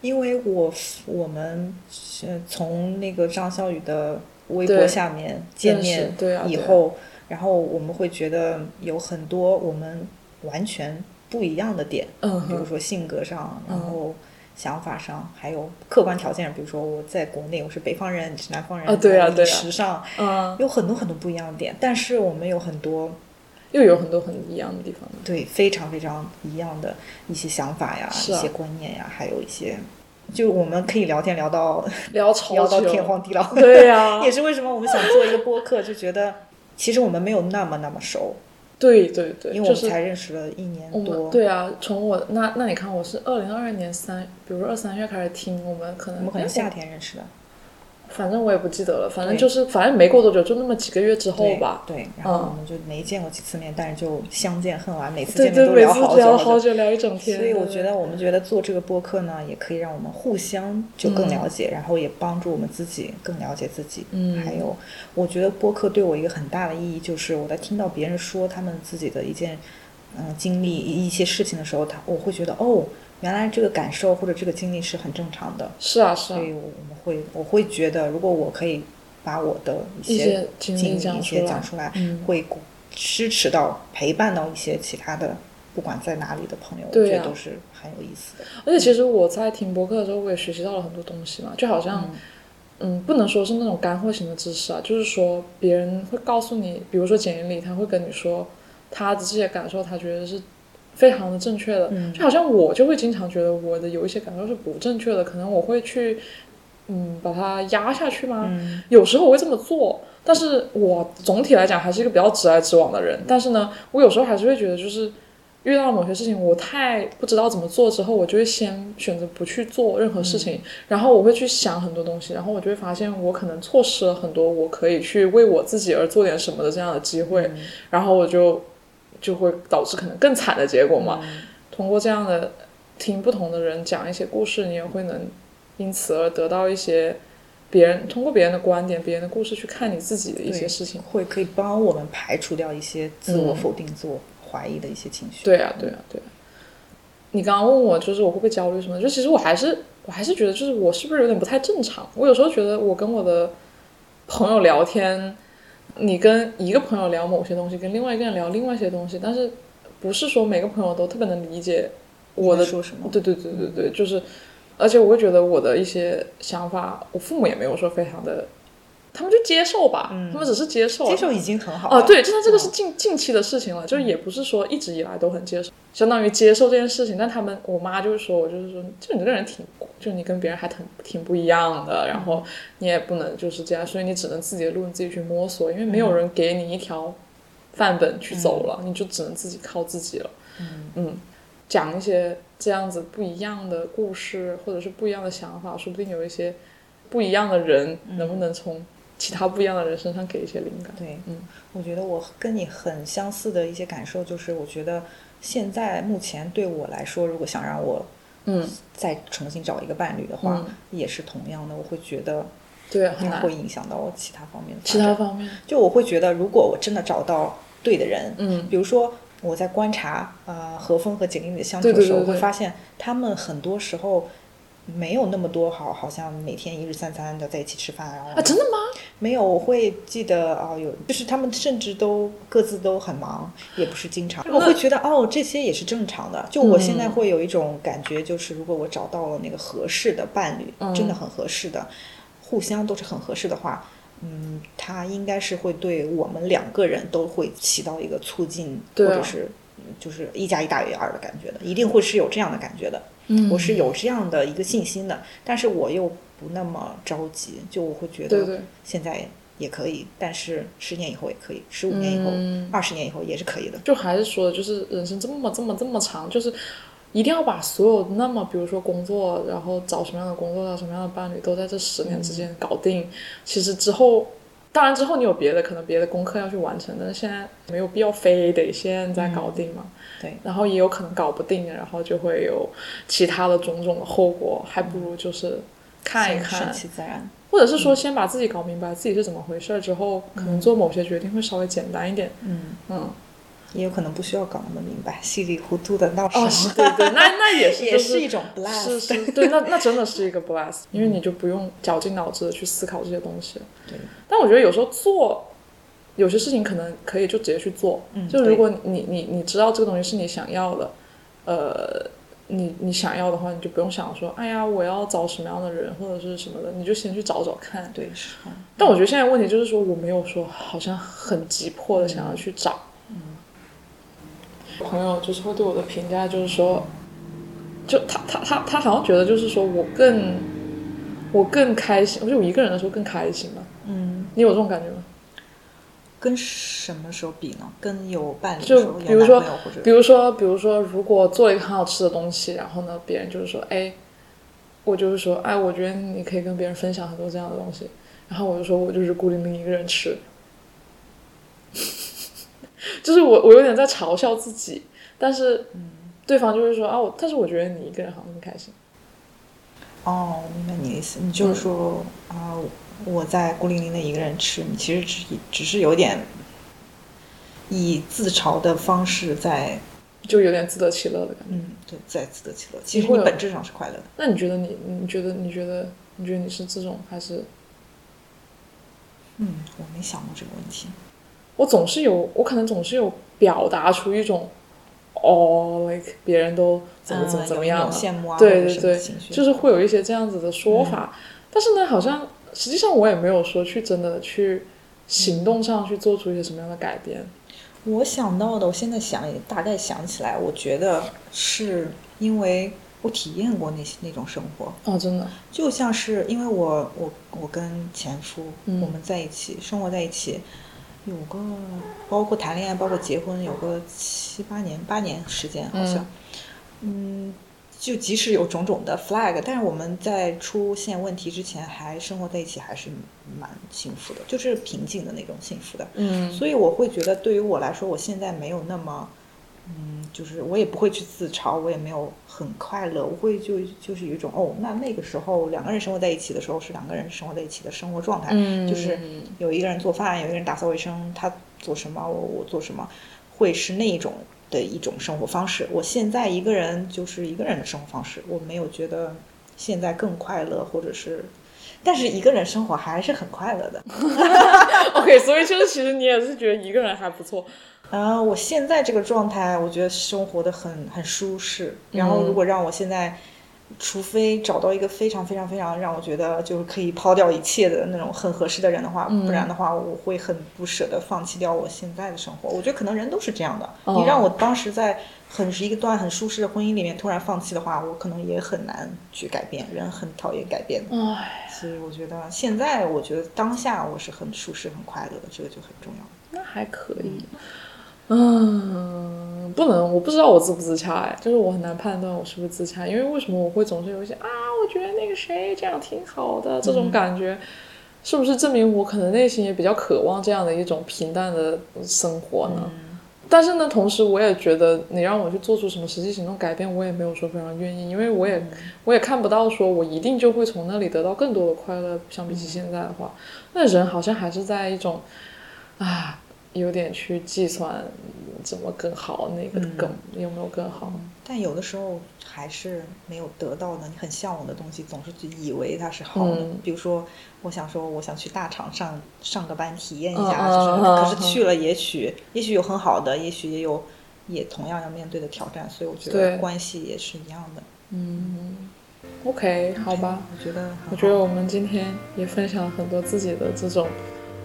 因为我我们是从那个张小雨的微博下面见面对啊啊。以后，然后我们会觉得有很多我们完全不一样的点，嗯，比如说性格上，然嗯后想法上，还有客观条件，比如说我在国内我是北方人，你是南方人，啊对啊对啊。饮食上嗯，有很多很多不一样的点，但是我们有很多又有很多很一样的地方。对非常非常一样的一些想法呀，啊。一些观念呀，还有一些。就我们可以聊天聊到 聊超聊到天荒地老，对呀、也是为什么我们想做一个播客，就觉得其实我们没有那么那么熟，对对对，因为我们才认识了一年我多，们对啊，从我那那你看，我是二零二二年三，比如二三月开始听，我们可能我们可能哎夏天认识的，反正我也不记得了，反正就是反正没过多久，就那么几个月之后吧。对，然后嗯我们就没见过几次面，但是就相见恨晚，每次见面都聊了久好久，聊一整天。所以我觉得，我们觉得做这个播客呢，也可以让我们互相就更了解，然后也帮助我们自己更了解自己。嗯还有，我觉得播客对我一个很大的意义，就是我在听到别人说他们自己的一件嗯、经历一些事情的时候，他我会觉得哦，原来这个感受或者这个经历是很正常的，是啊是啊。所，以我我们会我会觉得，如果我可以把我的一一些经历一些讲出来会支持到陪伴到一些其他的，不管在哪里的朋友，我觉得都是很有意思的。而且其实我在听播客的时候，我也学习到了很多东西嘛，就好像，嗯。不能说是那种干货型的知识啊，就是说别人会告诉你，比如说简历里他会跟你说他的这些感受，他觉得是非常的正确的，嗯。就好像我就会经常觉得我的有一些感受是不正确的，可能我会去，嗯，把它压下去吗？嗯。有时候我会这么做，但是我总体来讲还是一个比较直来直往的人。但是呢，我有时候还是会觉得，就是遇到某些事情，我太不知道怎么做之后，我就会先选择不去做任何事情，然后我会去想很多东西，然后我就会发现我可能错失了很多我可以去为我自己而做点什么的这样的机会，然后我就就会导致可能更惨的结果嘛。通过这样的听不同的人讲一些故事，你也会能因此而得到一些别人通过别人的观点、别人的故事去看你自己的一些事情。会可以帮我们排除掉一些自我嗯否定、自我怀疑的一些情绪。对啊，对啊，对啊。你刚刚问我就是我会不会焦虑什么，就其实我还是我还是觉得就是我是不是有点不太正常？我有时候觉得我跟我的朋友聊天，你跟一个朋友聊某些东西，跟另外一个人聊另外一些东西，但是不是说每个朋友都特别能理解我的？对对对对对，就是，而且我会觉得我的一些想法，我父母也没有说非常的，他们就接受吧，他们只是接受，接受已经很好了。哦，对，就像这个是近近期的事情了，就是也不是说一直以来都很接受，相当于接受这件事情。但他们，我妈就是说我就是说，就你这个人挺，就你跟别人还挺挺不一样的，然后你也不能就是这样，所以你只能自己的路你自己去摸索，因为没有人给你一条范本去走了，你就只能自己靠自己了。嗯讲一些这样子不一样的故事，或者是不一样的想法，说不定有一些不一样的人，能不能从其他不一样的人身上给一些灵感？对，嗯，我觉得我跟你很相似的一些感受就是，我觉得现在目前对我来说，如果想让我嗯，再重新找一个伴侣的话，嗯。也是同样的，我会觉得对，很难。它会。影响到我其他方面的其他方面，就我会觉得，如果我真的找到对的人，嗯，比如说我在观察呃何峰和简历里的相处的时候，对对我会发现他们很多时候没有那么多好，好像每天一日三餐的在一起吃饭，然后啊，真的吗？没有，我会记得哦，有就是他们甚至都各自都很忙，也不是经常。我会觉得哦，这些也是正常的。就我现在嗯会有一种感觉，就是如果我找到了那个合适的伴侣，嗯真的很合适的，互相都是很合适的话，嗯，他应该是会对我们两个人都会起到一个促进，或者是就是一加一大于二的感觉的，一定会是有这样的感觉的。嗯我是有这样的一个信心的，但是我又不那么着急，就我会觉得现在也可以，但是十年以后也可以，十五年以后、嗯二十年以后也是可以的。就还是说的，就是人生这么这么这么长，就是一定要把所有那么，比如说工作，然后找什么样的工作，找什么样的伴侣，都在这十年之间搞定。其实之后，当然之后你有别的，可能别的功课要去完成，但是现在没有必要非得现在搞定嘛。对，然后也有可能搞不定，然后就会有其他的种种的后果，还不如就是看一看顺，其自然。或者是说先把自己搞明白自己是怎么回事儿之后，可能做某些决定会稍微简单一点。嗯，嗯，也有可能不需要搞那么明白，稀里糊涂的闹哦，是对对，那那也是 也就是一种 bless。是是，对，那那真的是一个 bless，因为你就不用绞尽脑汁的去思考这些东西。对，但我觉得有时候做有些事情可能可以就直接去做，嗯就如果你你你知道这个东西是你想要的，呃，你你想要的话，你就不用想说，哎呀，我要找什么样的人或者是什么的，你就先去找找看。对是。但我觉得现在问题就是说，我没有说好像很急迫的想要去找。朋友就是会对我的评价就是说，就他他他他好像觉得就是说我更我更开心，我就我一个人的时候更开心嘛。嗯，你有这种感觉吗？跟什么时候比呢？跟有伴侣就比如说比如说，比如说，如果做了一个很好吃的东西，然后呢，别人就是说，哎，我就是说，哎，我觉得你可以跟别人分享很多这样的东西，然后我就说我就是孤零零一个人吃，就是我我有点在嘲笑自己，但是对方就是说啊，我，但是我觉得你一个人好像很开心，哦，我明白你的意思，你就是说啊、我在孤零零的一个人吃，你其实只只是有点以自嘲的方式在就有点自得其乐的感觉。嗯，对，在自得其乐。其实你本质上是快乐的。那你觉得你你觉得你觉得你觉得你是这种还是？嗯，我没想过这个问题。我总是有，我可能总是有表达出一种，哦，like 别人都怎么怎么嗯怎么样羡慕啊对对对，就是会有一些这样子的说法。但是呢，好像实际上我也没有说去真的去行动上去做出一些什么样的改变。我想到的，我现在想也大概想起来，我觉得是因为我体验过那些那种生活，哦，真的，就像是因为我我我跟前夫、嗯我们在一起生活在一起，有个包括谈恋爱，包括结婚，有个七八年八年时间好像，嗯就即使有种种的 flag，但是我们在出现问题之前还生活在一起，还是蛮幸福的，就是平静的那种幸福的。嗯所以我会觉得，对于我来说，我现在没有那么，嗯，就是我也不会去自嘲，我也没有很快乐，我会就就是有一种哦，那那个时候两个人生活在一起的时候是两个人生活在一起的生活状态，嗯就是有一个人做饭，有一个人打扫卫生，他做什么我我做什么，会是那一种的一种生活方式。我现在一个人就是一个人的生活方式，我没有觉得现在更快乐，或者是。但是一个人生活还是很快乐的，OK，所以就是其实你也是觉得一个人还不错。啊，我现在这个状态，我觉得生活的很很舒适。然后，如果让我现在，除非找到一个非常非常非常让我觉得就是可以抛掉一切的那种很合适的人的话，不然的话，我会很不舍得放弃掉我现在的生活。我觉得可能人都是这样的。哦你让我当时在很是一段很舒适的婚姻里面突然放弃的话，我可能也很难去改变。人很讨厌改变的。唉，所以我觉得现在，我觉得当下我是很舒适、很快乐的，这个就很重要。那还可以。嗯，不能，我不知道我自不自洽哎，就是我很难判断我是不是自洽，因为为什么我会总是有一些啊，我觉得那个谁这样挺好的这种感觉，是不是证明我可能内心也比较渴望这样的一种平淡的生活呢？但是呢，同时我也觉得你让我去做出什么实际行动改变，我也没有说非常愿意，因为我也、我也看不到说我一定就会从那里得到更多的快乐，相比起现在的话，那人好像还是在一种啊。有点去计算怎么更好，那个更、有没有更好？但有的时候还是没有得到的，你很向往的东西，总是就以为它是好的。嗯比如说，我想说，我想去大厂上上个班体验一嗯下，嗯就是、嗯可是去了，也许也许有很好的，也许也有也同样要面对的挑战，所以我觉得关系也是一样的。嗯，OK，好吧。我觉得，我觉得我们今天也分享了很多自己的这种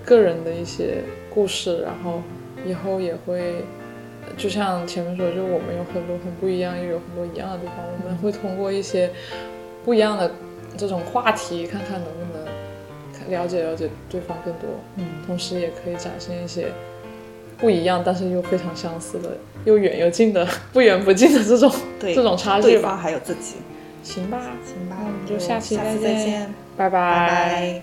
个人的一些故事，然后以后也会，就像前面说，就我们有很多很不一样，又有很多一样的地方，我们会通过一些不一样的这种话题，看看能不能了解了解对方更多，嗯，同时也可以展现一些不一样，但是又非常相似的，又远又近的，不远不近的这种 对这种差对方距吧。还有自己。行吧，行吧，那我们就下期再见拜拜。